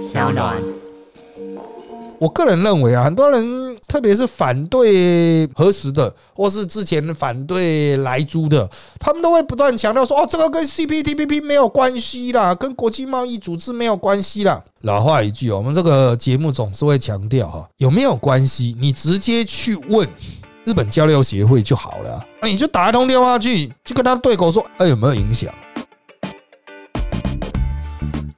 小暖。我个人认为啊，很多人特别是反对核实的，或是之前反对来租的，他们都会不断强调说：“哦，这个跟 CPTPP 没有关系啦，跟国际贸易组织没有关系啦。”老话一句，我们这个节目总是会强调哈，有没有关系？你直接去问日本交流协会就好了，那你就打一通电话去，就跟他对口说：“哎，有没有影响？”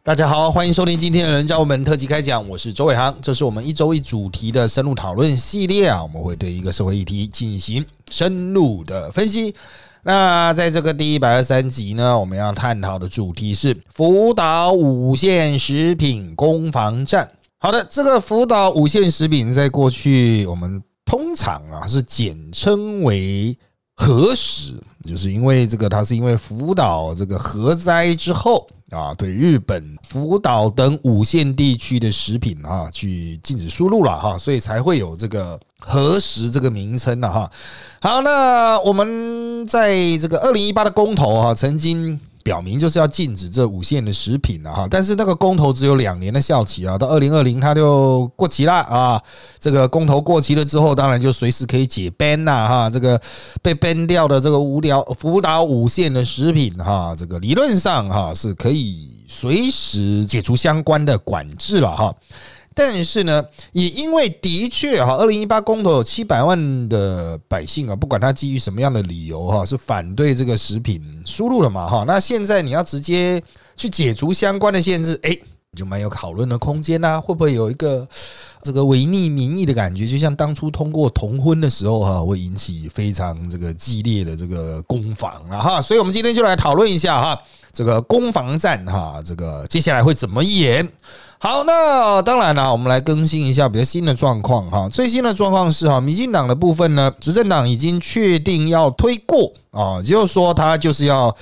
大家好，欢迎收听今天的人教我们特辑开讲，我是周伟航，这是我们一周一主题的深入讨论系列啊，我们会对一个社会议题进行深入的分析。那在这个第一百二十三集呢，我们要探讨的主题是福岛五线食品攻防战。好的，这个福岛五线食品在过去我们通常啊是简称为核食，就是因为这个它是因为福岛这个核灾之后。啊，对日本福岛等五线地区的食品啊，去禁止输入了哈，所以才会有这个核实这个名称了哈。好，那我们在这个二零一八的公投啊，曾经。表明就是要禁止这五线的食品了哈，但是那个公投只有两年的效期啊，到二零二零它就过期了啊。这个公投过期了之后，当然就随时可以解 ban 啦哈。这个被 ban 掉的这个无聊辅导五线的食品哈，这个理论上哈是可以随时解除相关的管制了哈。但是呢，也因为的确哈，二零一八公投有七百万的百姓啊，不管他基于什么样的理由哈，是反对这个食品输入了嘛哈。那现在你要直接去解除相关的限制，哎，就蛮有讨论的空间呐。会不会有一个这个违逆民意的感觉？就像当初通过同婚的时候哈，会引起非常这个激烈的这个攻防啊哈。所以我们今天就来讨论一下哈，这个攻防战哈，这个接下来会怎么演？好，那当然了，我们来更新一下比较新的状况哈。最新的状况是哈，民进党的部分呢，执政党已经确定要推过啊，也就是说，它就是要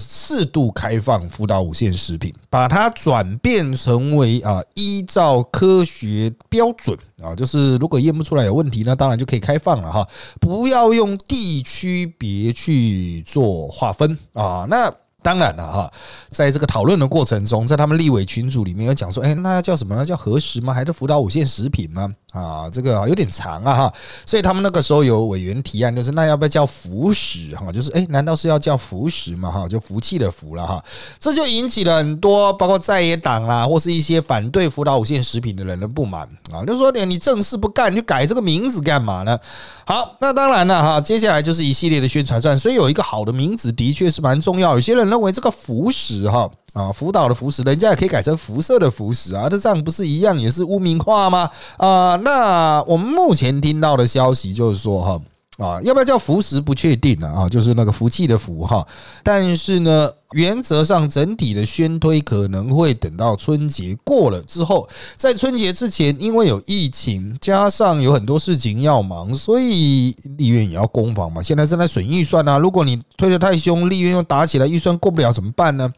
适度开放福岛五线食品，把它转变成为啊，依照科学标准啊，就是如果验不出来有问题，那当然就可以开放了哈，不要用地区别去做划分啊，那。当然了哈，在这个讨论的过程中，在他们立委群组里面有讲说，哎，那要叫什么？那叫核实吗？还是辅导五线食品吗？啊，这个有点长啊哈，所以他们那个时候有委员提案，就是那要不要叫福食哈？就是哎，难道是要叫福食嘛？哈，就福气的福了哈，这就引起了很多包括在野党啦，或是一些反对福岛五线食品的人的不满啊，就说你你正事不干，你改这个名字干嘛呢？好，那当然了哈，接下来就是一系列的宣传战，所以有一个好的名字的确是蛮重要。有些人认为这个福食哈。啊，福岛的福食，人家也可以改成辐射的福食啊，这这样不是一样也是污名化吗？啊，那我们目前听到的消息就是说，哈啊，要不要叫福食不确定了啊，就是那个福气的福哈，但是呢，原则上整体的宣推可能会等到春节过了之后，在春节之前，因为有疫情，加上有很多事情要忙，所以立院也要攻防嘛，现在正在损预算啊，如果你推得太凶，立院又打起来，预算过不了怎么办呢？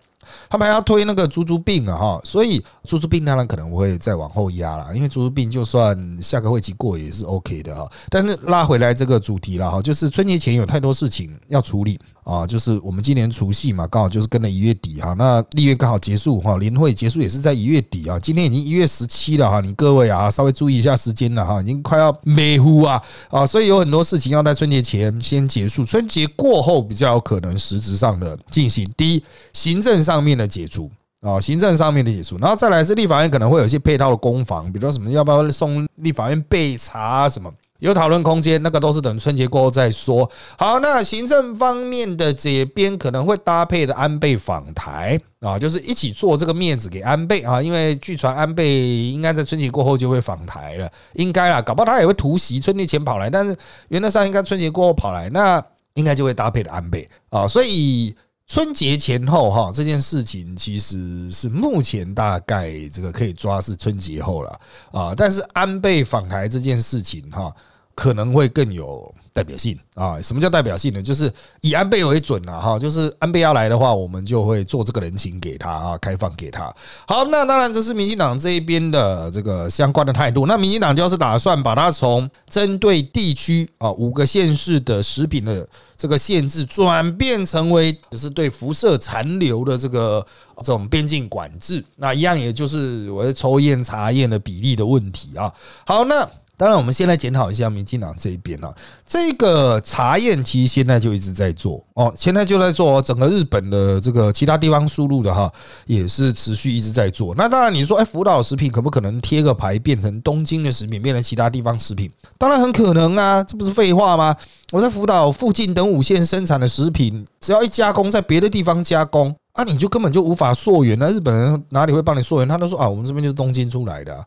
他们还要推那个猪猪病啊哈，所以猪猪病当然可能会再往后压了，因为猪猪病就算下个会期过也是 OK 的哈。但是拉回来这个主题了哈，就是春节前有太多事情要处理。啊，就是我们今年除夕嘛，刚好就是跟了一月底哈，那立月刚好结束哈，年会结束也是在一月底啊，今天已经一月十七了哈，你各位啊，稍微注意一下时间了哈，已经快要美乎啊啊，所以有很多事情要在春节前先结束，春节过后比较有可能实质上的进行。第一，行政上方面的解除啊，行政上面的解除，然后再来是立法院可能会有一些配套的攻防，比如说什么要不要送立法院备查什么。有讨论空间，那个都是等春节过后再说。好，那行政方面的这边可能会搭配的安倍访台啊，就是一起做这个面子给安倍啊，因为据传安倍应该在春节过后就会访台了，应该啦，搞不好他也会突袭春节前跑来，但是原则上应该春节过后跑来，那应该就会搭配的安倍啊，所以。春节前后哈，这件事情其实是目前大概这个可以抓是春节后了啊。但是安倍访台这件事情哈，可能会更有代表性啊。什么叫代表性呢？就是以安倍为准啊，哈，就是安倍要来的话，我们就会做这个人情给他啊，开放给他。好，那当然这是民进党这一边的这个相关的态度。那民进党就是打算把它从针对地区啊五个县市的食品的这个限制，转变成为就是对辐射残留的这个这种边境管制。那一样也就是我抽验查验的比例的问题啊。好，那。当然，我们先来检讨一下民进党这一边啊，这个查验其实现在就一直在做哦，现在就在做整个日本的这个其他地方输入的哈，也是持续一直在做。那当然，你说哎，福岛食品可不可能贴个牌变成东京的食品，变成其他地方食品？当然很可能啊，这不是废话吗？我在福岛附近等五线生产的食品，只要一加工在别的地方加工啊，你就根本就无法溯源。那日本人哪里会帮你溯源？他都说啊，我们这边就是东京出来的。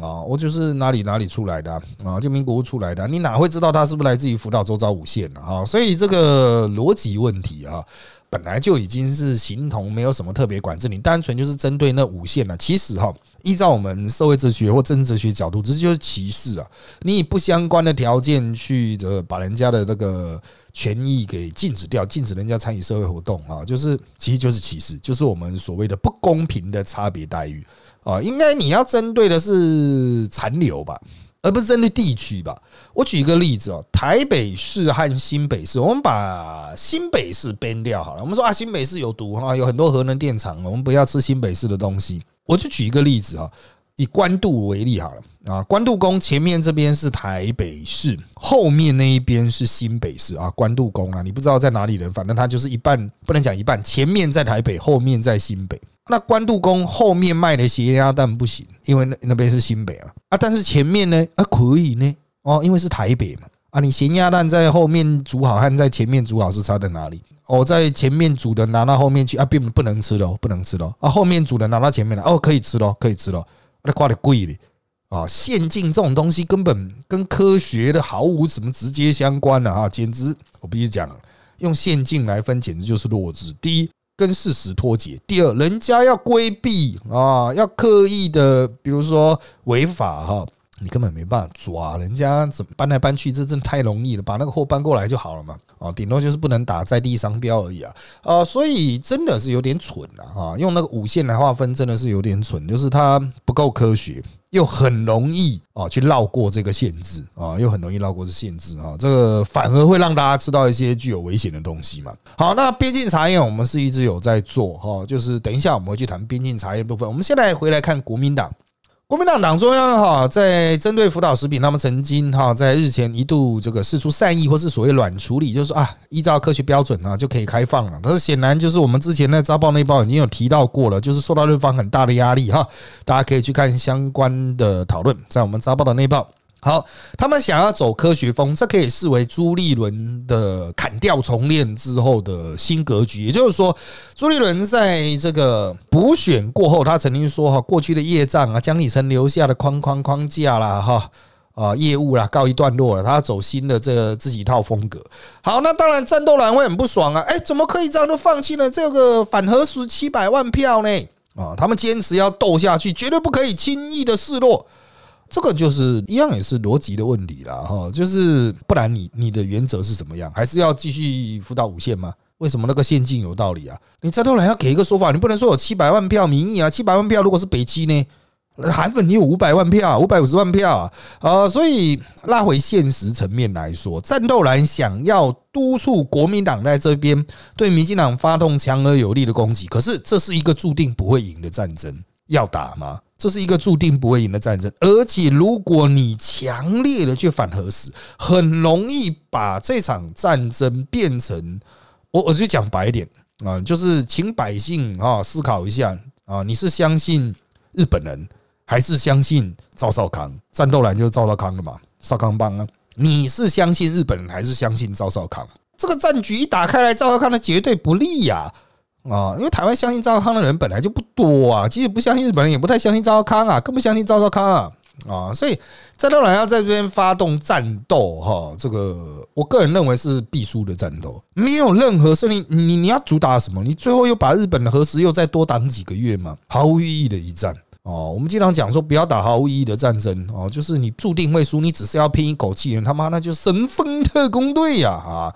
啊我就是哪里哪里出来的啊，就民国出来的，你哪会知道他是不是来自于福岛周遭五县呢？啊，所以这个逻辑问题啊，本来就已经是形同没有什么特别管制，你单纯就是针对那五县了。其实哈，依照我们社会哲学或政治哲学角度，这就是歧视啊！你以不相关的条件去这把人家的这个权益给禁止掉，禁止人家参与社会活动啊，就是其实就是歧视，就是我们所谓的不公平的差别待遇。啊，应该你要针对的是残留吧，而不是针对地区吧。我举一个例子哦，台北市和新北市，我们把新北市编掉好了。我们说啊，新北市有毒哈，有很多核能电厂，我们不要吃新北市的东西。我就举一个例子啊，以关渡为例好了啊，关渡宫前面这边是台北市，后面那一边是新北市啊。关渡宫啊，你不知道在哪里人，反正它就是一半，不能讲一半，前面在台北，后面在新北。那关渡宫后面卖的咸鸭蛋不行，因为那那边是新北啊。啊，但是前面呢？啊可以呢。哦，因为是台北嘛。啊，你咸鸭蛋在后面煮好和在前面煮好是差在哪里？哦，在前面煮的拿到后面去啊，并不能吃喽，不能吃喽啊，后面煮的拿到前面来哦，可以吃喽，可以吃喽，那挂的贵哩啊，现进这种东西根本跟科学的毫无什么直接相关的啊，简直我必须讲，用现进来分简直就是弱智。第一。跟事实脱节。第二，人家要规避啊，要刻意的，比如说违法哈，你根本没办法抓人家，怎么搬来搬去，这真的太容易了，把那个货搬过来就好了嘛。啊，顶多就是不能打在地商标而已啊。啊，所以真的是有点蠢了啊，用那个五线来划分，真的是有点蠢，就是它不够科学。又很容易啊，去绕过这个限制啊，又很容易绕过这限制啊，这个反而会让大家吃到一些具有危险的东西嘛。好，那边境查验我们是一直有在做哈，就是等一下我们会去谈边境查验部分。我们现在回来看国民党。国民党党中央哈，在针对福岛食品，他们曾经哈在日前一度这个释出善意，或是所谓软处理，就是啊，依照科学标准啊就可以开放了。但是显然就是我们之前在招报内报已经有提到过了，就是受到日方很大的压力哈。大家可以去看相关的讨论，在我们招报的内报。好，他们想要走科学风，这可以视为朱立伦的砍掉重练之后的新格局。也就是说，朱立伦在这个补选过后，他曾经说：“哈，过去的业障啊，江里成留下的框框框架啦，哈啊，业务啦，告一段落了。他要走新的这自己一套风格。”好，那当然战斗蓝会很不爽啊！哎，怎么可以这样就放弃了这个反核十七百万票呢？啊，他们坚持要斗下去，绝对不可以轻易的示弱。这个就是一样，也是逻辑的问题了哈。就是不然，你你的原则是怎么样？还是要继续辅导五线吗？为什么那个县境有道理啊？你再突然要给一个说法，你不能说有七百万票民意啊？七百万票如果是北七呢？韩粉你有五百万票，五百五十万票啊？呃，所以拉回现实层面来说，战斗蓝想要督促国民党在这边对民进党发动强而有力的攻击，可是这是一个注定不会赢的战争，要打吗？这是一个注定不会赢的战争，而且如果你强烈的去反核时，很容易把这场战争变成我我就讲白一点啊，就是请百姓啊思考一下啊，你是相信日本人还是相信赵少康？战斗蓝就是赵少康的嘛，少康帮啊，你是相信日本人还是相信赵少康？这个战局一打开来，赵少康的绝对不利呀。啊因为台湾相信赵康的人本来就不多啊，其实不相信日本人，也不太相信赵康啊，更不相信赵少康啊啊，所以战斗蓝要在这边发动战斗哈，这个我个人认为是必输的战斗，没有任何胜利。你你要主打什么？你最后又把日本的核实又再多挡几个月吗？毫无意义的一战哦，我们经常讲说不要打毫无意义的战争哦，就是你注定会输，你只是要拼一口气，他妈那就神风特工队呀啊！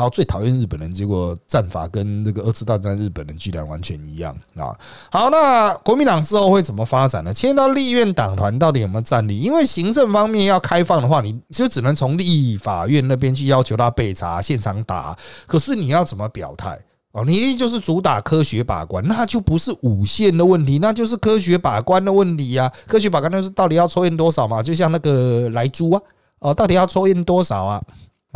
好，最讨厌日本人，结果战法跟那个二次大战日本人居然完全一样啊！好，那国民党之后会怎么发展呢？迁到立院党团到底有没有战力？因为行政方面要开放的话，你就只能从立法院那边去要求他备查、现场打。可是你要怎么表态？哦，你就是主打科学把关，那就不是五线的问题，那就是科学把关的问题呀。科学把关就是到底要抽验多少嘛？就像那个来猪啊，哦，到底要抽验多少啊？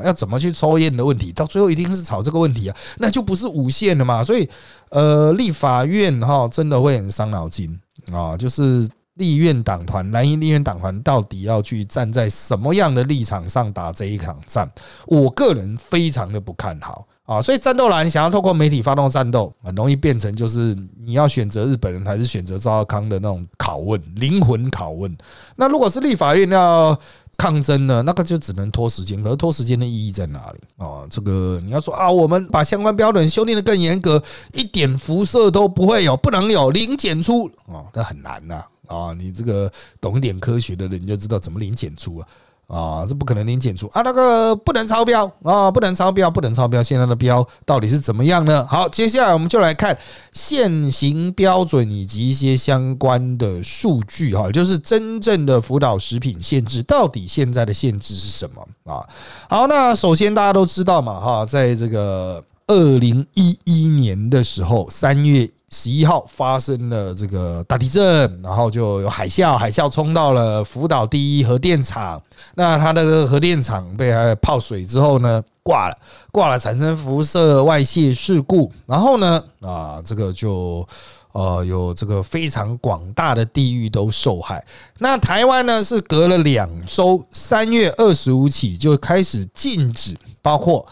要怎么去抽烟的问题，到最后一定是吵这个问题啊，那就不是五线的嘛。所以，呃，立法院哈真的会很伤脑筋啊，就是立院党团、蓝营立院党团到底要去站在什么样的立场上打这一场战？我个人非常的不看好。啊，所以战斗蓝想要透过媒体发动战斗，很容易变成就是你要选择日本人还是选择赵少康的那种拷问、灵魂拷问。那如果是立法院要抗争呢，那个就只能拖时间。可拖时间的意义在哪里？啊，这个你要说啊，我们把相关标准修订的更严格，一点辐射都不会有，不能有零检出啊，那很难呐啊！你这个懂点科学的人就知道怎么零检出啊。啊，这不可能零检出啊！那个不能超标啊，不能超标，不能超标。现在的标到底是怎么样呢？好，接下来我们就来看现行标准以及一些相关的数据哈，就是真正的辅导食品限制到底现在的限制是什么啊？好，那首先大家都知道嘛哈，在这个二零一一年的时候，三月。十一号发生了这个大地震，然后就有海啸，海啸冲到了福岛第一核电厂。那它那个核电厂被泡水之后呢，挂了，挂了，产生辐射外泄事故。然后呢，啊，这个就呃有这个非常广大的地域都受害。那台湾呢是隔了两周，三月二十五起就开始禁止，包括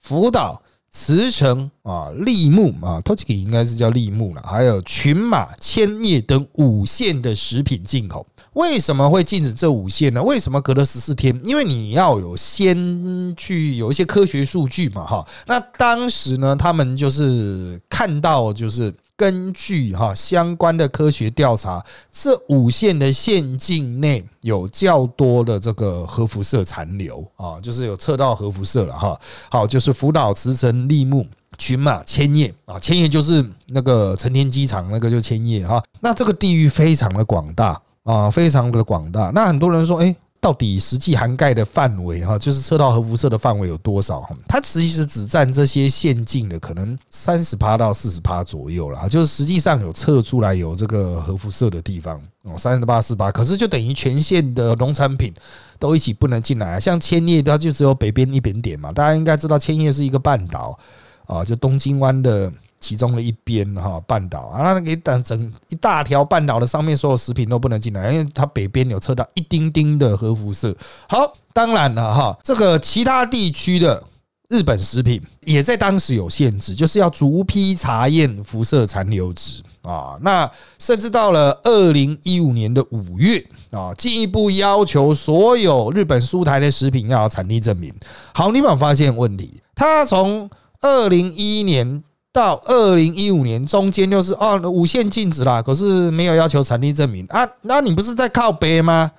福岛。慈城啊，立木啊 t o c h i 应该是叫立木了，还有群马、千叶等五线的食品进口，为什么会禁止这五线呢？为什么隔了十四天？因为你要有先去有一些科学数据嘛，哈。那当时呢，他们就是看到就是。根据哈相关的科学调查，这五线的县境内有较多的这个核辐射残留啊，就是有测到核辐射了哈。好，就是福岛、慈城、立木、群马、千叶啊，千叶就是那个成田机场那个就千叶哈。那这个地域非常的广大啊，非常的广大。那很多人说，哎。到底实际涵盖的范围哈，就是测到核辐射的范围有多少？它其实只占这些线径的可能三十趴到四十趴左右了，就是实际上有测出来有这个核辐射的地方哦，三十八四十八，可是就等于全县的农产品都一起不能进来。像千叶，它就只有北边一点点嘛，大家应该知道千叶是一个半岛啊，就东京湾的。其中的一边哈半岛啊，那给等整一大条半岛的上面所有食品都不能进来，因为它北边有测到一丁丁的核辐射。好，当然了哈，这个其他地区的日本食品也在当时有限制，就是要逐批查验辐射残留值啊。那甚至到了二零一五年的五月啊，进一步要求所有日本苏台的食品要有产地证明。好，你有没有发现问题？它从二零一一年。到二零一五年中间就是哦，五线禁止啦，可是没有要求产地证明啊？那你不是在靠背吗？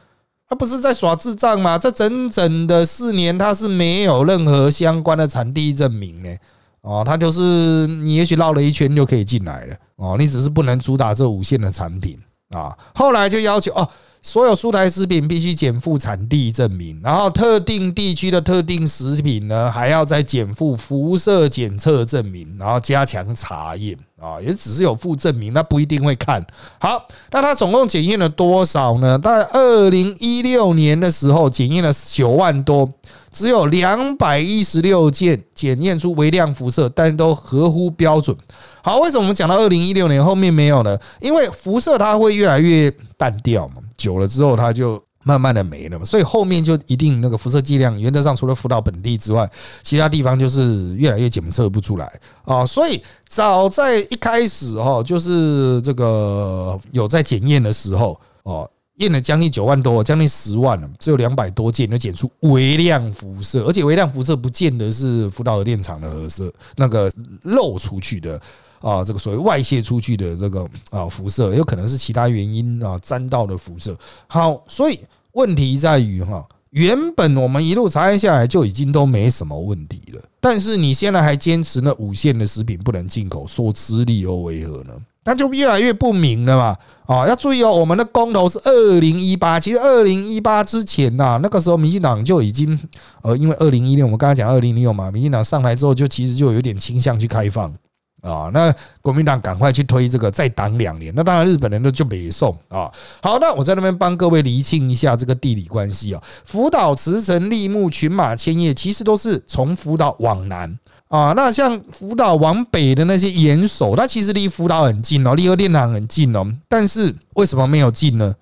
他不是在耍智障吗？这整整的四年，他是没有任何相关的产地证明呢。哦，他就是你也许绕了一圈就可以进来了哦，你只是不能主打这五线的产品啊。后来就要求哦。所有蔬菜食品必须减负产地证明，然后特定地区的特定食品呢，还要再减负辐射检测证明，然后加强查验啊，也只是有附证明，那不一定会看好。那他总共检验了多少呢？在二零一六年的时候，检验了九万多，只有两百一十六件检验出微量辐射，但都合乎标准。好，为什么我们讲到二零一六年后面没有呢？因为辐射它会越来越淡掉嘛。久了之后，它就慢慢的没了嘛，所以后面就一定那个辐射剂量，原则上除了福岛本地之外，其他地方就是越来越检测不出来啊。所以早在一开始哦，就是这个有在检验的时候哦，验了将近九万多，将近十万了，只有两百多件就检出微量辐射，而且微量辐射不见得是福岛核电厂的核射那个漏出去的。啊，这个所谓外泄出去的这个啊辐射，有可能是其他原因啊沾到的辐射。好，所以问题在于哈，原本我们一路查验下来就已经都没什么问题了，但是你现在还坚持那五线的食品不能进口，说吃力又为何呢？那就越来越不明了嘛！啊，要注意哦，我们的公投是二零一八，其实二零一八之前呐，那个时候民进党就已经呃，因为二零一六我们刚才讲二零一六嘛，民进党上台之后就其实就有点倾向去开放啊，那国民党赶快去推这个再挡两年，那当然日本人都就北送啊。好，那我在那边帮各位厘清一下这个地理关系啊，福岛、茨城、立木、群马、千叶，其实都是从福岛往南。啊，那像福岛往北的那些岩手，它其实离福岛很近哦，离核电厂很近哦。但是为什么没有禁呢？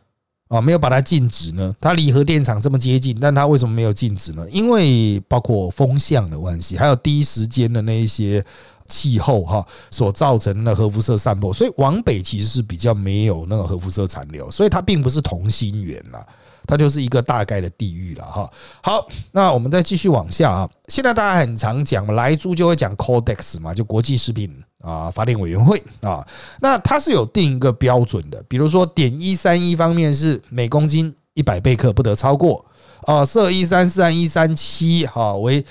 啊，没有把它禁止呢？它离核电厂这么接近，但它为什么没有禁止呢？因为包括风向的关系，还有第一时间的那一些气候哈所造成的核辐射散播，所以往北其实是比较没有那个核辐射残留，所以它并不是同心圆啦。它就是一个大概的地域了哈。好，那我们再继续往下啊。现在大家很常讲，来猪就会讲 Codex 嘛，就国际食品啊法典委员会啊。那它是有定一个标准的，比如说点一三一方面是每公斤一百贝克不得超过啊，色一三四一三七哈为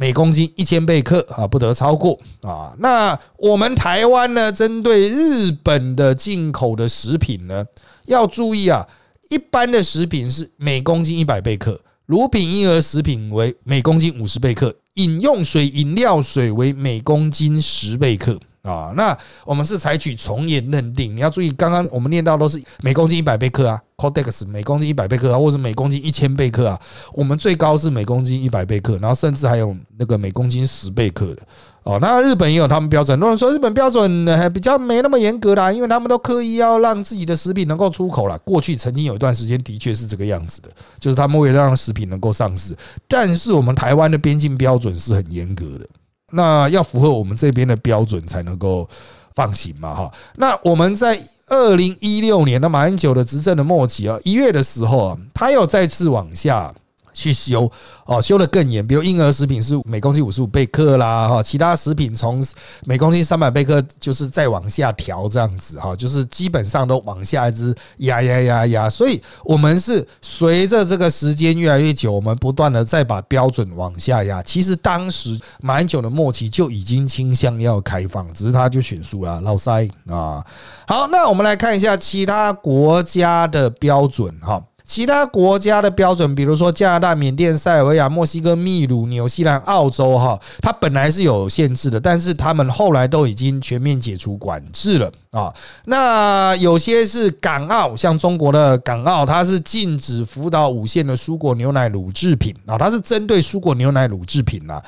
每公斤一千贝克啊不得超过啊。那我们台湾呢，针对日本的进口的食品呢，要注意啊。一般的食品是每公斤一百贝克，乳品婴儿食品为每公斤五十贝克，饮用水饮料水为每公斤十贝克。啊，那我们是采取从严认定，你要注意，刚刚我们念到都是每公斤一百贝克啊，Codex 每公斤一百贝克啊，或者每公斤一千贝克啊，我们最高是每公斤一百贝克，然后甚至还有那个每公斤十贝克的。哦，那日本也有他们标准，很多人说日本标准还比较没那么严格啦，因为他们都刻意要让自己的食品能够出口了。过去曾经有一段时间的确是这个样子的，就是他们为了让食品能够上市，但是我们台湾的边境标准是很严格的。那要符合我们这边的标准才能够放行嘛，哈。那我们在二零一六年的马英九的执政的末期啊，一月的时候啊，他又再次往下。去修哦，修的更严，比如婴儿食品是每公斤五十五贝克啦，哈，其他食品从每公斤三百贝克就是再往下调这样子哈，就是基本上都往下一直压压压压，所以我们是随着这个时间越来越久，我们不断的再把标准往下压。其实当时马英九的末期就已经倾向要开放，只是他就选输了，老塞啊。好，那我们来看一下其他国家的标准哈。其他国家的标准，比如说加拿大、缅甸、塞尔维亚、墨西哥、秘鲁、纽西兰、澳洲，哈，它本来是有限制的，但是他们后来都已经全面解除管制了啊。那有些是港澳，像中国的港澳，它是禁止福岛五线的蔬果、牛奶、乳制品啊，它是针对蔬果、牛奶、乳制品啊。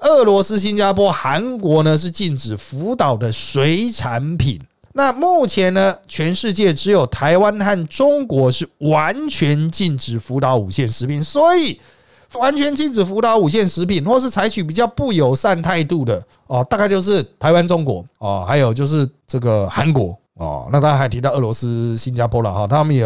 俄罗斯、新加坡、韩国呢是禁止福岛的水产品。那目前呢，全世界只有台湾和中国是完全禁止福岛五线食品，所以完全禁止福岛五线食品，或是采取比较不友善态度的哦，大概就是台湾、中国哦，还有就是这个韩国哦。那他还提到俄罗斯、新加坡了哈，他们也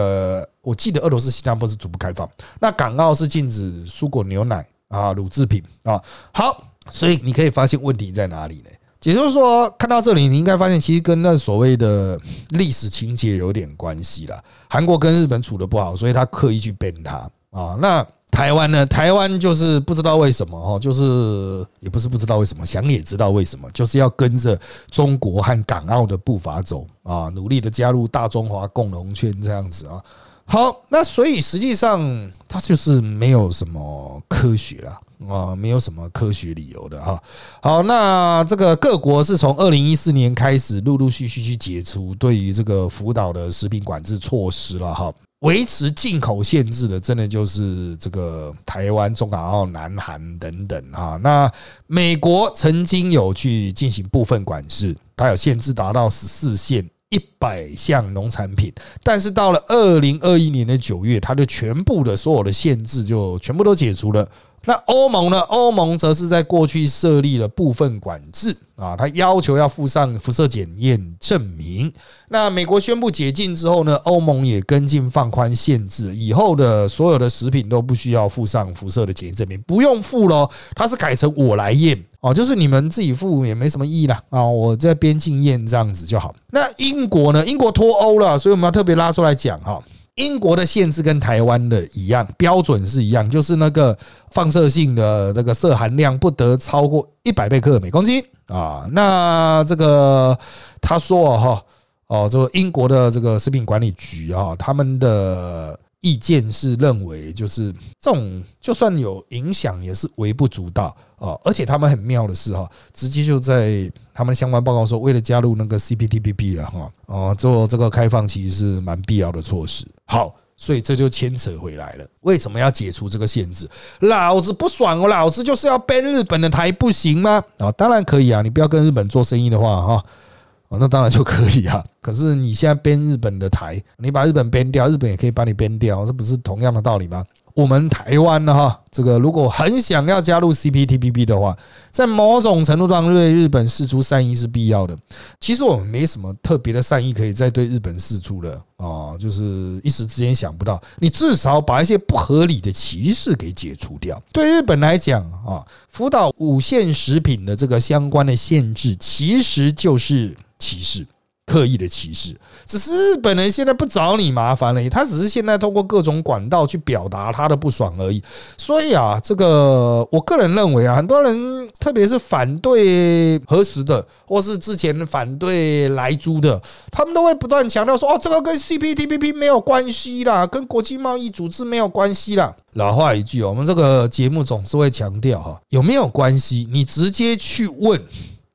我记得俄罗斯、新加坡是逐步开放。那港澳是禁止蔬果、牛奶啊、乳制品啊。好，所以你可以发现问题在哪里呢？也就是说，看到这里，你应该发现其实跟那所谓的历史情节有点关系了。韩国跟日本处的不好，所以他刻意去变他啊。那台湾呢？台湾就是不知道为什么哦，就是也不是不知道为什么，想也知道为什么，就是要跟着中国和港澳的步伐走啊，努力的加入大中华共荣圈这样子啊。好，那所以实际上它就是没有什么科学了啊，没有什么科学理由的哈。好，那这个各国是从二零一四年开始陆陆续续去解除对于这个福岛的食品管制措施了哈，维持进口限制的真的就是这个台湾、中港澳、南韩等等啊。那美国曾经有去进行部分管制，它有限制达到十四县。一百项农产品，但是到了二零二一年的九月，它的全部的所有的限制就全部都解除了。那欧盟呢？欧盟则是在过去设立了部分管制啊，它要求要附上辐射检验证明。那美国宣布解禁之后呢，欧盟也跟进放宽限制，以后的所有的食品都不需要附上辐射的检验证明，不用附喽，它是改成我来验。哦，就是你们自己附也没什么意义啦啊，我在边境验这样子就好。那英国呢？英国脱欧了，所以我们要特别拉出来讲哈。英国的限制跟台湾的一样，标准是一样，就是那个放射性的那个铯含量不得超过一百贝克每公斤啊。那这个他说哈，哦，这个英国的这个食品管理局啊，他们的。意见是认为，就是这种就算有影响，也是微不足道啊。而且他们很妙的是哈，直接就在他们相关报告说，为了加入那个 CPTPP 啊哈，哦做这个开放，其实是蛮必要的措施。好，所以这就牵扯回来了，为什么要解除这个限制？老子不爽哦，老子就是要搬日本的台，不行吗？啊，当然可以啊，你不要跟日本做生意的话哈。哦，那当然就可以啊。可是你现在编日本的台，你把日本编掉，日本也可以把你编掉，这不是同样的道理吗？我们台湾呢，哈，这个如果很想要加入 CPTPP 的话，在某种程度上对日本示出善意是必要的。其实我们没什么特别的善意可以再对日本示出了啊，就是一时之间想不到。你至少把一些不合理的歧视给解除掉。对日本来讲啊，福岛五线食品的这个相关的限制，其实就是。歧视，刻意的歧视，只是日本人现在不找你麻烦了，他只是现在通过各种管道去表达他的不爽而已。所以啊，这个我个人认为啊，很多人特别是反对核实的，或是之前反对来租的，他们都会不断强调说：“哦，这个跟 CPTPP 没有关系啦，跟国际贸易组织没有关系啦。”老话一句，我们这个节目总是会强调哈，有没有关系？你直接去问。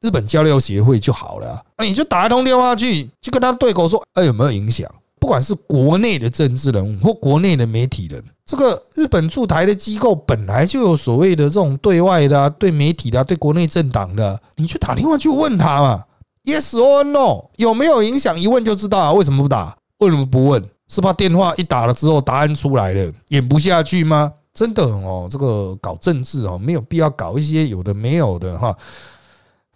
日本交流协会就好了，那你就打一通电话去，就跟他对口说，哎，有没有影响？不管是国内的政治人物或国内的媒体人，这个日本驻台的机构本来就有所谓的这种对外的、对媒体的、对国内政党的，你去打电话去问他嘛，yes or no，有没有影响？一问就知道啊。为什么不打？为什么不问？是怕电话一打了之后答案出来了，演不下去吗？真的哦，这个搞政治哦，没有必要搞一些有的没有的哈。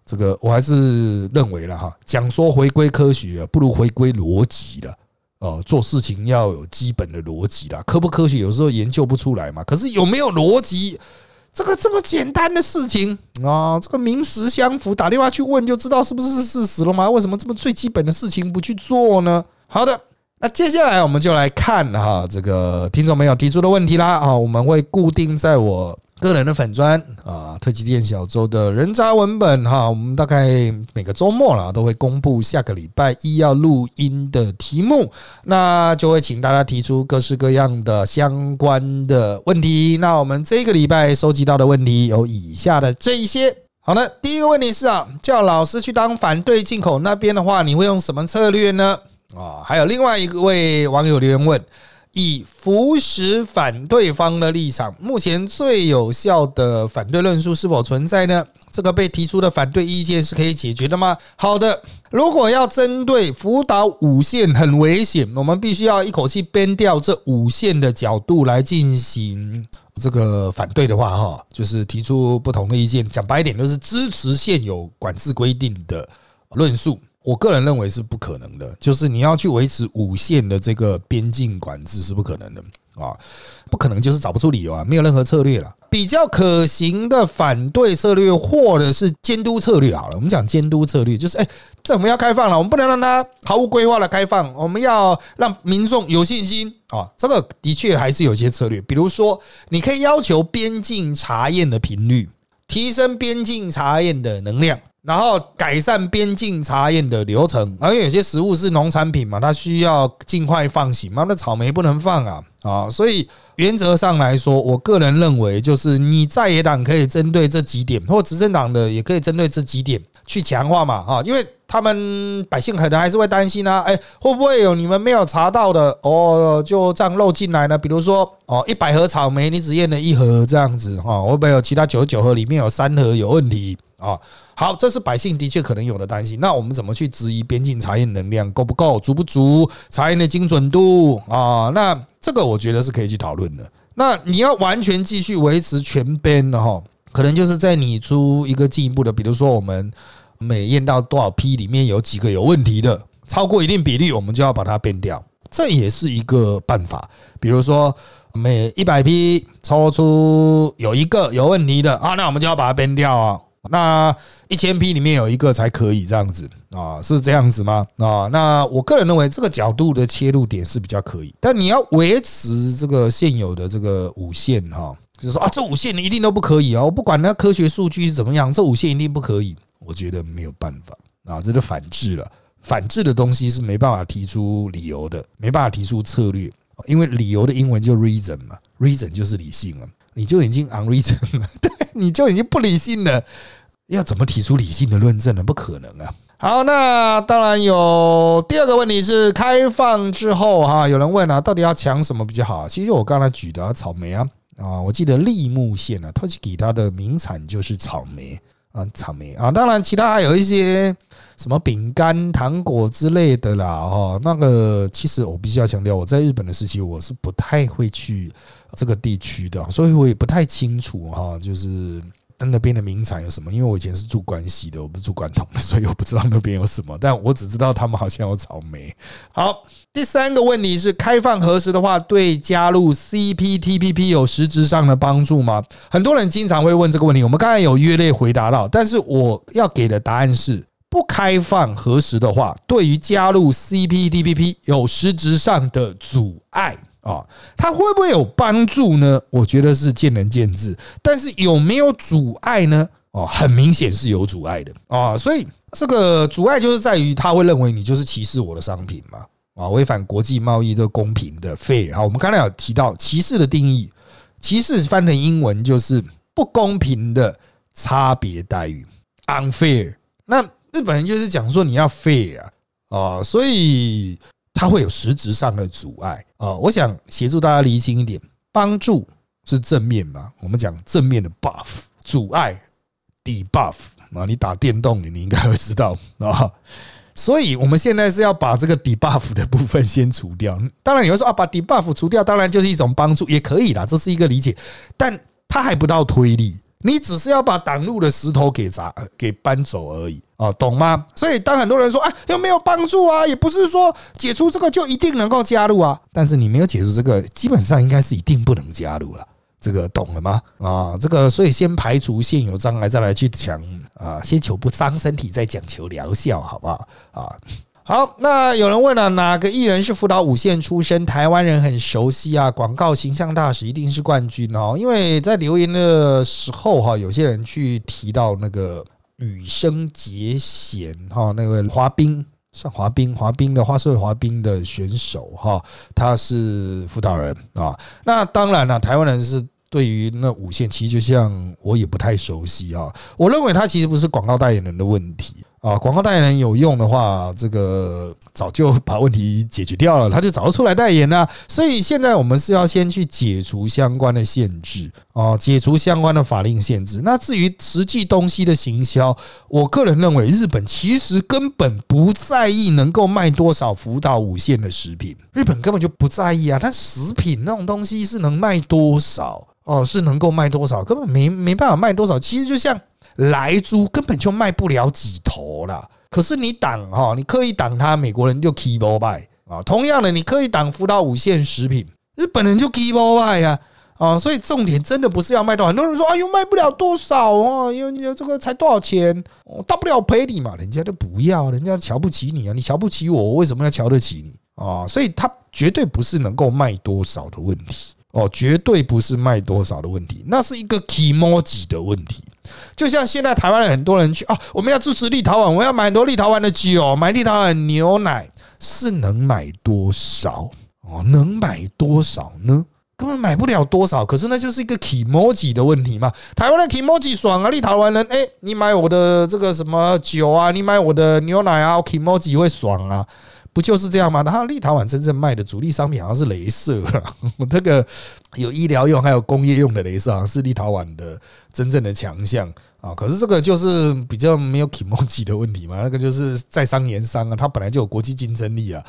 这个我还是认为了哈，讲说回归科学，不如回归逻辑了。哦，做事情要有基本的逻辑啦，科不科学有时候研究不出来嘛。可是有没有逻辑，这个这么简单的事情啊，这个名实相符，打电话去问就知道是不是事实了吗？为什么这么最基本的事情不去做呢？好的，那接下来我们就来看哈，这个听众朋友提出的问题啦啊，我们会固定在我。个人的粉砖啊，特级店小周的人渣文本哈，我们大概每个周末了都会公布下个礼拜一要录音的题目，那就会请大家提出各式各样的相关的问题。那我们这个礼拜收集到的问题有以下的这一些。好的，第一个问题是啊，叫老师去当反对进口那边的话，你会用什么策略呢？啊，还有另外一位网友留言问。以扶持反对方的立场，目前最有效的反对论述是否存在呢？这个被提出的反对意见是可以解决的吗？好的，如果要针对福岛五线很危险，我们必须要一口气编掉这五线的角度来进行这个反对的话，哈，就是提出不同的意见。讲白一点，就是支持现有管制规定的论述。我个人认为是不可能的，就是你要去维持五线的这个边境管制是不可能的啊，不可能就是找不出理由啊，没有任何策略了。比较可行的反对策略或者是监督策略，好了，我们讲监督策略，就是哎，政府要开放了，我们不能让它毫无规划的开放，我们要让民众有信心啊。这个的确还是有些策略，比如说你可以要求边境查验的频率，提升边境查验的能量。然后改善边境查验的流程，而有些食物是农产品嘛，它需要尽快放行嘛，那草莓不能放啊啊！所以原则上来说，我个人认为，就是你在野党可以针对这几点，或执政党的也可以针对这几点去强化嘛啊，因为他们百姓可能还是会担心啊，哎，会不会有你们没有查到的哦，就这样漏进来呢？比如说哦，一百盒草莓你只验了一盒这样子哈，会不会有其他九十九盒里面有三盒有问题啊？好，这是百姓的确可能有的担心。那我们怎么去质疑边境查验能量够不够、足不足、查验的精准度啊？那这个我觉得是可以去讨论的。那你要完全继续维持全边的哈，可能就是在你出一个进一步的，比如说我们每验到多少批里面有几个有问题的，超过一定比例，我们就要把它变掉。这也是一个办法。比如说每一百批抽出有一个有问题的啊，那我们就要把它变掉啊。那一千批里面有一个才可以这样子啊，是这样子吗？啊，那我个人认为这个角度的切入点是比较可以，但你要维持这个现有的这个五线哈，就是说啊，这五线你一定都不可以啊，我不管那科学数据是怎么样，这五线一定不可以，我觉得没有办法啊，这就反制了。反制的东西是没办法提出理由的，没办法提出策略，因为理由的英文就 reason 嘛，reason 就是理性了，你就已经 unreason 了，对，你就已经不理性了，要怎么提出理性的论证呢？不可能啊！好，那当然有第二个问题是开放之后哈，有人问啊，到底要抢什么比较好？其实我刚才举的草莓啊啊，我记得立木县啊，它给它的名产就是草莓。啊，草莓啊，当然其他还有一些什么饼干、糖果之类的啦，哈，那个其实我必须要强调，我在日本的时期我是不太会去这个地区的，所以我也不太清楚哈，就是。那边的名产有什么？因为我以前是住关西的，我不是住关东的，所以我不知道那边有什么。但我只知道他们好像有草莓。好，第三个问题是：开放核实的话，对加入 CPTPP 有实质上的帮助吗？很多人经常会问这个问题。我们刚才有约略回答到，但是我要给的答案是：不开放核实的话，对于加入 CPTPP 有实质上的阻碍。啊，它会不会有帮助呢？我觉得是见仁见智。但是有没有阻碍呢？哦，很明显是有阻碍的啊。所以这个阻碍就是在于他会认为你就是歧视我的商品嘛，啊，违反国际贸易这公平的 fair 啊。我们刚才有提到歧视的定义，歧视翻成英文就是不公平的差别待遇 （unfair）。那日本人就是讲说你要 fair 啊，啊，所以。它会有实质上的阻碍啊！我想协助大家厘清一点，帮助是正面嘛？我们讲正面的 buff，阻碍 debuff 啊！你打电动，你你应该会知道 啊。所以我们现在是要把这个 debuff 的部分先除掉。当然你会说啊，把 debuff 除掉，当然就是一种帮助，也可以啦，这是一个理解，但它还不到推力。你只是要把挡路的石头给砸、给搬走而已啊，懂吗？所以当很多人说啊，又没有帮助啊？也不是说解除这个就一定能够加入啊。但是你没有解除这个，基本上应该是一定不能加入了。这个懂了吗？啊，这个所以先排除现有障碍，再来去讲啊，先求不伤身体，再讲求疗效，好不好？啊。好，那有人问了，哪个艺人是辅导五线出身？台湾人很熟悉啊，广告形象大使一定是冠军哦。因为在留言的时候哈，有些人去提到那个羽生结弦哈，那个滑冰算滑冰滑冰的花式滑冰的选手哈，他是辅导人啊。那当然了，台湾人是对于那五线，其实就像我也不太熟悉啊。我认为他其实不是广告代言人的问题。啊，广告代言人有用的话，这个早就把问题解决掉了，他就早就出来代言了。所以现在我们是要先去解除相关的限制啊，解除相关的法令限制。那至于实际东西的行销，我个人认为日本其实根本不在意能够卖多少福岛五线的食品，日本根本就不在意啊。但食品那种东西是能卖多少哦，是能够卖多少，根本没没办法卖多少。其实就像。来猪根本就卖不了几头了，可是你挡哈，你刻意挡它，美国人就 keep buy 啊。同样的，你刻意挡福岛五线食品，日本人就 keep buy 啊啊。所以重点真的不是要卖多少，很多人说哎呦卖不了多少哦，因为这个才多少钱，我大不了赔你嘛，人家都不要，人家瞧不起你啊，你瞧不起我，我为什么要瞧得起你啊？所以他绝对不是能够卖多少的问题哦，绝对不是卖多少的问题，那是一个 emoji 的问题。就像现在台湾的很多人去啊，我们要支持立陶宛，我要买很多立陶宛的酒，买立陶宛牛奶，是能买多少哦？能买多少呢？根本买不了多少。可是那就是一个 emoji 的问题嘛。台湾的 emoji 爽啊，立陶宛人哎，你买我的这个什么酒啊，你买我的牛奶啊，emoji 会爽啊。不就是这样吗？然后立陶宛真正卖的主力商品好像是镭射了，那个有医疗用还有工业用的镭射，好像是立陶宛的真正的强项啊。可是这个就是比较没有 emoji 的问题嘛，那个就是在商言商啊，它本来就有国际竞争力啊。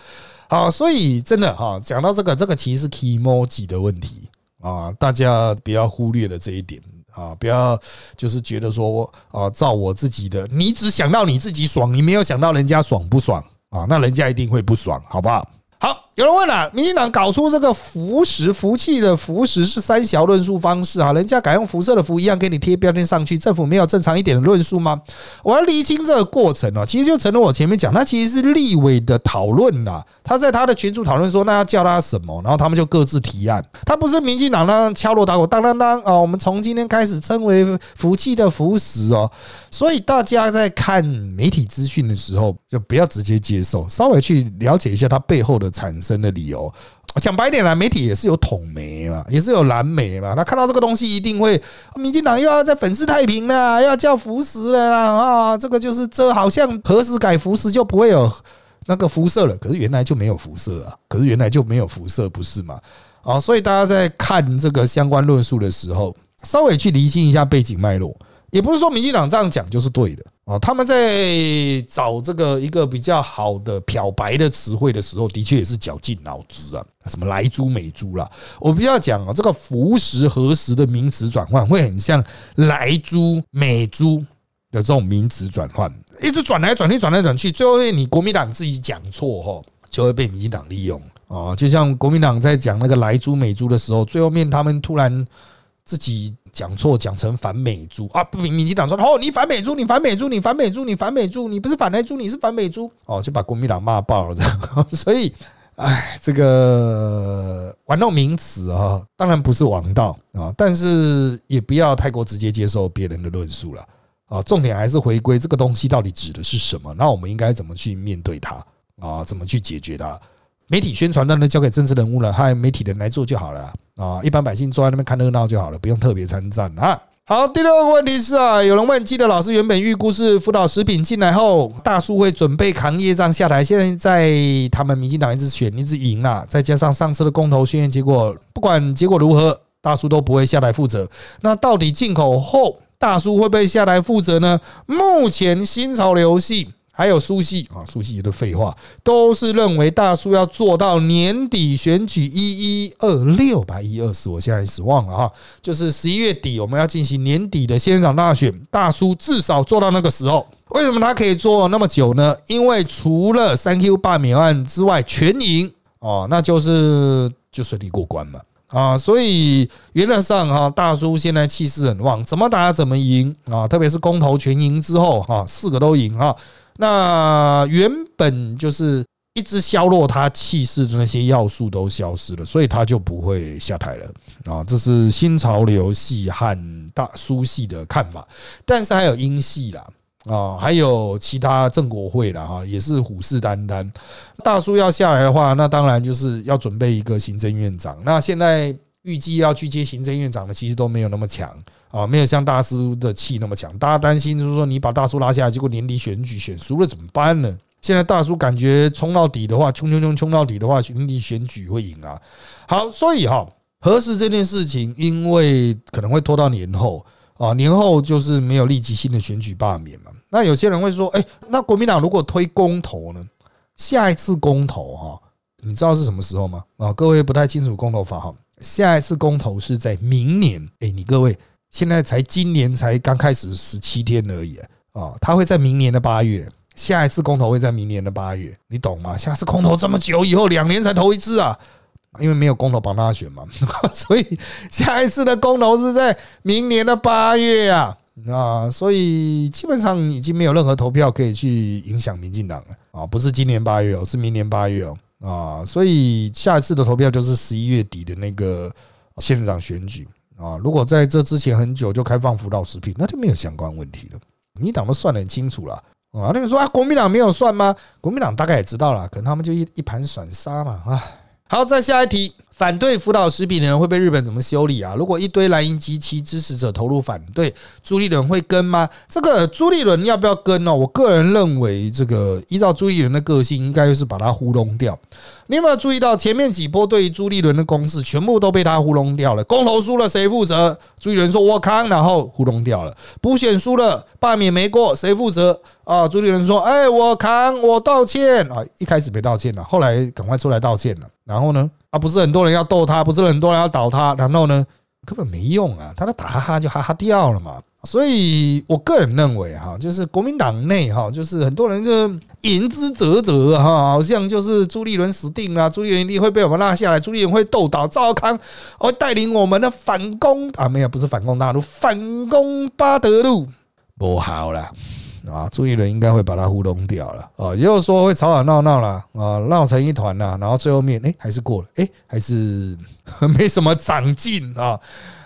好，所以真的哈，讲到这个，这个其实是 emoji 的问题啊，大家不要忽略了这一点啊，不要就是觉得说啊，照我自己的，你只想到你自己爽，你没有想到人家爽不爽。啊，那人家一定会不爽，好不好？好，有人问了，民进党搞出这个福食福气的福食是三小论述方式啊，人家改用辐射的福一样给你贴标签上去，政府没有正常一点的论述吗？我要厘清这个过程哦，其实就成了我前面讲，那其实是立委的讨论啦，他在他的群组讨论说，那要叫他什么，然后他们就各自提案，他不是民进党那样敲锣打鼓当当当哦，我们从今天开始称为福气的福食哦，所以大家在看媒体资讯的时候，就不要直接接受，稍微去了解一下它背后的产生。真的理由，讲白点啦，媒体也是有统媒嘛，也是有蓝媒嘛。他看到这个东西，一定会，民进党又要在粉饰太平了，要叫福石了啦啊！这个就是这好像何时改福石就不会有那个辐射了，可是原来就没有辐射啊，可是原来就没有辐射，不是吗？啊，所以大家在看这个相关论述的时候，稍微去厘清一下背景脉络。也不是说民进党这样讲就是对的啊，他们在找这个一个比较好的漂白的词汇的时候，的确也是绞尽脑汁啊，什么来猪美猪啦，我不要讲啊，这个服食何时的名词转换会很像来猪美猪的这种名词转换，一直转来转去，转来转去，最后你国民党自己讲错哈，就会被民进党利用啊，就像国民党在讲那个来猪美猪的时候，最后面他们突然自己。讲错讲成反美猪啊！不，民进党说哦，你反美猪，你反美猪，你反美猪，你反美猪，你不是反来猪，你是反美猪哦，就把国民党骂爆了这样。所以，哎，这个玩弄名词啊，当然不是王道啊，但是也不要太过直接接受别人的论述了啊。重点还是回归这个东西到底指的是什么，那我们应该怎么去面对它啊？怎么去解决它？媒体宣传当然交给政治人物了，还有媒体人来做就好了！啊一般百姓坐在那边看热闹就好了，不用特别参战啊。好，第六个问题是啊，有人问，记得老师原本预估是辅导食品进来后，大叔会准备扛业障下台，现在在他们民进党一直选一直赢啊，再加上上次的公投宣言结果，不管结果如何，大叔都不会下来负责。那到底进口后大叔会不会下来负责呢？目前新潮流系。还有苏系啊，苏系的废话都是认为大叔要做到年底选举一一二六吧，一二四，我现在失忘了哈，就是十一月底我们要进行年底的先长大选，大叔至少做到那个时候。为什么他可以做那么久呢？因为除了三 Q 罢免案之外全赢哦，那就是就顺利过关嘛啊，所以原则上哈，大叔现在气势很旺，怎么打怎么赢啊，特别是公投全赢之后哈，四个都赢哈。那原本就是一直消落他气势的那些要素都消失了，所以他就不会下台了啊！这是新潮流系和大苏系的看法，但是还有英系啦啊，还有其他正国会啦哈，也是虎视眈眈。大叔要下来的话，那当然就是要准备一个行政院长。那现在预计要去接行政院长的，其实都没有那么强。啊，没有像大叔的气那么强。大家担心就是说，你把大叔拉下来，结果年底选举选输了怎么办呢？现在大叔感觉冲到底的话，冲冲冲冲到底的话，年底选举会赢啊。好，所以哈，核实这件事情，因为可能会拖到年后啊，年后就是没有立即性的选举罢免嘛。那有些人会说，哎，那国民党如果推公投呢？下一次公投哈，你知道是什么时候吗？啊，各位不太清楚公投法哈，下一次公投是在明年。哎，你各位。现在才今年才刚开始十七天而已啊！他会在明年的八月，下一次公投会在明年的八月，你懂吗？下次公投这么久以后，两年才投一次啊！因为没有公投帮他选嘛，所以下一次的公投是在明年的八月啊！啊，所以基本上已经没有任何投票可以去影响民进党了啊！不是今年八月哦，是明年八月哦啊！所以下一次的投票就是十一月底的那个县长选举。啊，如果在这之前很久就开放辅导食品，那就没有相关问题了。民党都算得很清楚了啊。那个说啊，国民党没有算吗？国民党大概也知道了，可能他们就一一盘散沙嘛啊。好，再下一题。反对福岛食品的人会被日本怎么修理啊？如果一堆蓝营及其支持者投入反对，朱立伦会跟吗？这个朱立伦要不要跟呢？我个人认为，这个依照朱立伦的个性，应该是把他糊弄掉。你有没有注意到前面几波对于朱立伦的攻势，全部都被他糊弄掉了？公投输了谁负责？朱立伦说我扛，然后糊弄掉了。补选输了，罢免没过，谁负责？啊，朱立伦说，哎，我扛，我道歉啊。一开始没道歉了，后来赶快出来道歉了。然后呢？啊，不是很多人要斗他，不是很多人要倒他，然后呢，根本没用啊，他的打哈哈就哈哈掉了嘛。所以我个人认为哈，就是国民党内哈，就是很多人就言之啧啧哈，好像就是朱立伦死定了，朱立伦一定会被我们拉下来，朱立伦会斗倒赵康，会带领我们的反攻啊，没有，不是反攻大陆，反攻巴德路，不好了。啊，朱一伦应该会把他糊弄掉了啊，也有说会吵吵闹闹了啊，闹成一团啦，然后最后面哎还是过了，哎还是没什么长进啊。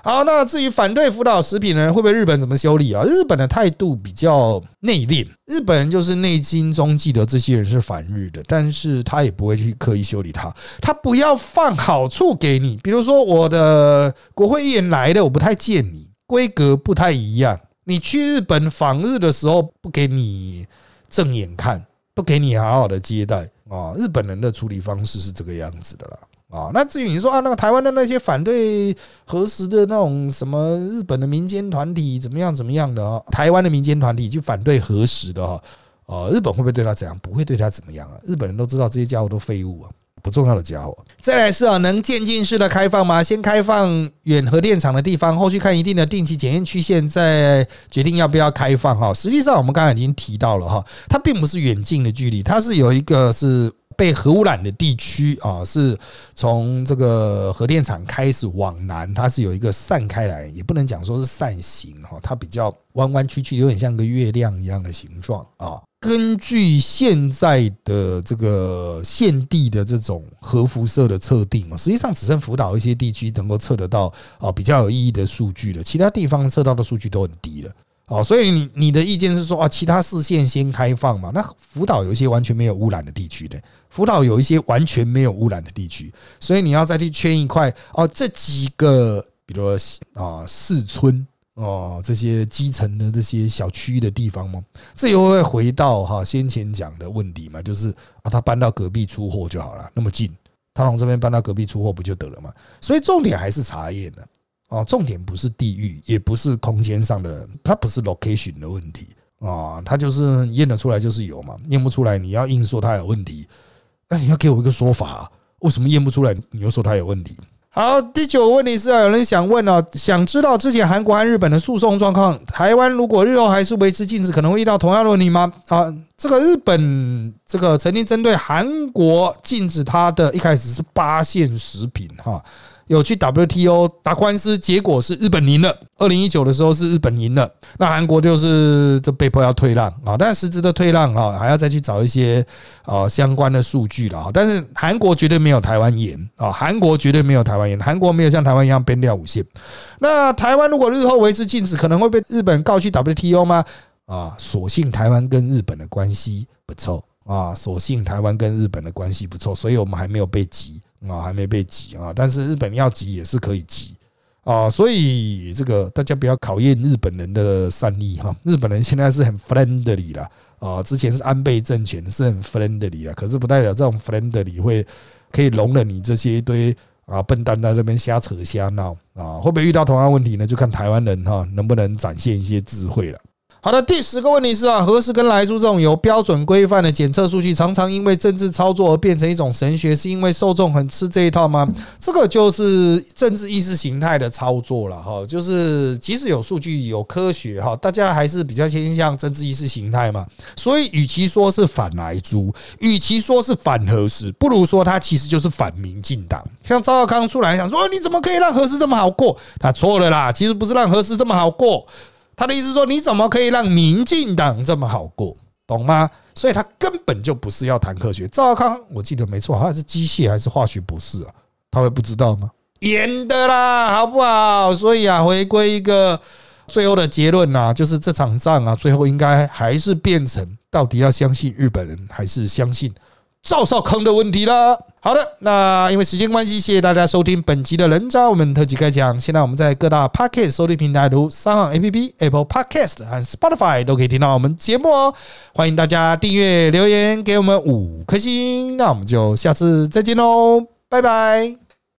好，那至于反对福岛食品的人，会不会日本怎么修理啊？日本的态度比较内敛，日本人就是内心中记得这些人是反日的，但是他也不会去刻意修理他，他不要放好处给你，比如说我的国会议员来的，我不太见你，规格不太一样。你去日本访日的时候，不给你正眼看，不给你好好的接待啊！日本人的处理方式是这个样子的啦啊！那至于你说啊，那个台湾的那些反对核实的那种什么日本的民间团体怎么样怎么样的啊？台湾的民间团体去反对核实的哈，呃，日本会不会对他怎样？不会对他怎么样啊？日本人都知道这些家伙都废物啊！不重要的家伙，再来是啊，能渐进式的开放吗？先开放远核电厂的地方，后续看一定的定期检验曲线，再决定要不要开放哈。实际上，我们刚才已经提到了哈，它并不是远近的距离，它是有一个是被核污染的地区啊，是从这个核电厂开始往南，它是有一个散开来，也不能讲说是扇形哈，它比较弯弯曲曲，有点像个月亮一样的形状啊。根据现在的这个现地的这种核辐射的测定啊，实际上只剩福岛一些地区能够测得到啊比较有意义的数据了，其他地方测到的数据都很低了哦。所以你你的意见是说啊，其他四线先开放嘛？那福岛有一些完全没有污染的地区的，福岛有一些完全没有污染的地区，所以你要再去圈一块哦，这几个，比如说啊，四村。哦，这些基层的这些小区的地方吗？这又会回到哈先前讲的问题嘛，就是啊，他搬到隔壁出货就好了，那么近，他从这边搬到隔壁出货不就得了吗？所以重点还是查验的哦，重点不是地域，也不是空间上的，它不是 location 的问题啊，它就是验得出来就是有嘛，验不出来你要硬说它有问题，那你要给我一个说法，为什么验不出来你又说它有问题？好，第九个问题是啊，有人想问哦，想知道之前韩国和日本的诉讼状况，台湾如果日后还是维持禁止，可能会遇到同样的问题吗？啊，这个日本这个曾经针对韩国禁止它的一开始是八线食品哈。有去 WTO 打官司，结果是日本赢了。二零一九的时候是日本赢了，那韩国就是这被迫要退让啊。但实质的退让啊，还要再去找一些啊相关的数据了啊。但是韩国绝对没有台湾严啊，韩国绝对没有台湾严，韩国没有像台湾一样边掉五线。那台湾如果日后维持禁止，可能会被日本告去 WTO 吗？啊，所幸台湾跟日本的关系不错啊，所幸台湾跟日本的关系不错，所以我们还没有被挤。啊，还没被挤啊，但是日本要挤也是可以挤啊，所以这个大家不要考验日本人的善意哈。日本人现在是很 friendly 了啊，之前是安倍政权是很 friendly 啊，可是不代表这种 friendly 会可以容忍你这些一堆啊笨蛋在那边瞎扯瞎闹啊，会不会遇到同样问题呢？就看台湾人哈能不能展现一些智慧了。好的，第十个问题是啊，何时跟来猪这种有标准规范的检测数据，常常因为政治操作而变成一种神学，是因为受众很吃这一套吗？这个就是政治意识形态的操作了哈，就是即使有数据有科学哈，大家还是比较倾向政治意识形态嘛。所以，与其说是反来猪，与其说是反何时，不如说他其实就是反民进党。像赵少康出来想说，你怎么可以让何时这么好过？他错了啦，其实不是让何时这么好过。他的意思说，你怎么可以让民进党这么好过，懂吗？所以他根本就不是要谈科学。赵康，我记得没错，好像是机械还是化学博士啊？他会不知道吗？演的啦，好不好？所以啊，回归一个最后的结论呐，就是这场仗啊，最后应该还是变成到底要相信日本人，还是相信？赵少康的问题了。好的，那因为时间关系，谢谢大家收听本集的人渣我们特辑开讲。现在我们在各大 Podcast 收听平台，如三行 APP、Apple Podcast 和 Spotify 都可以听到我们节目哦。欢迎大家订阅、留言给我们五颗星。那我们就下次再见喽，拜拜。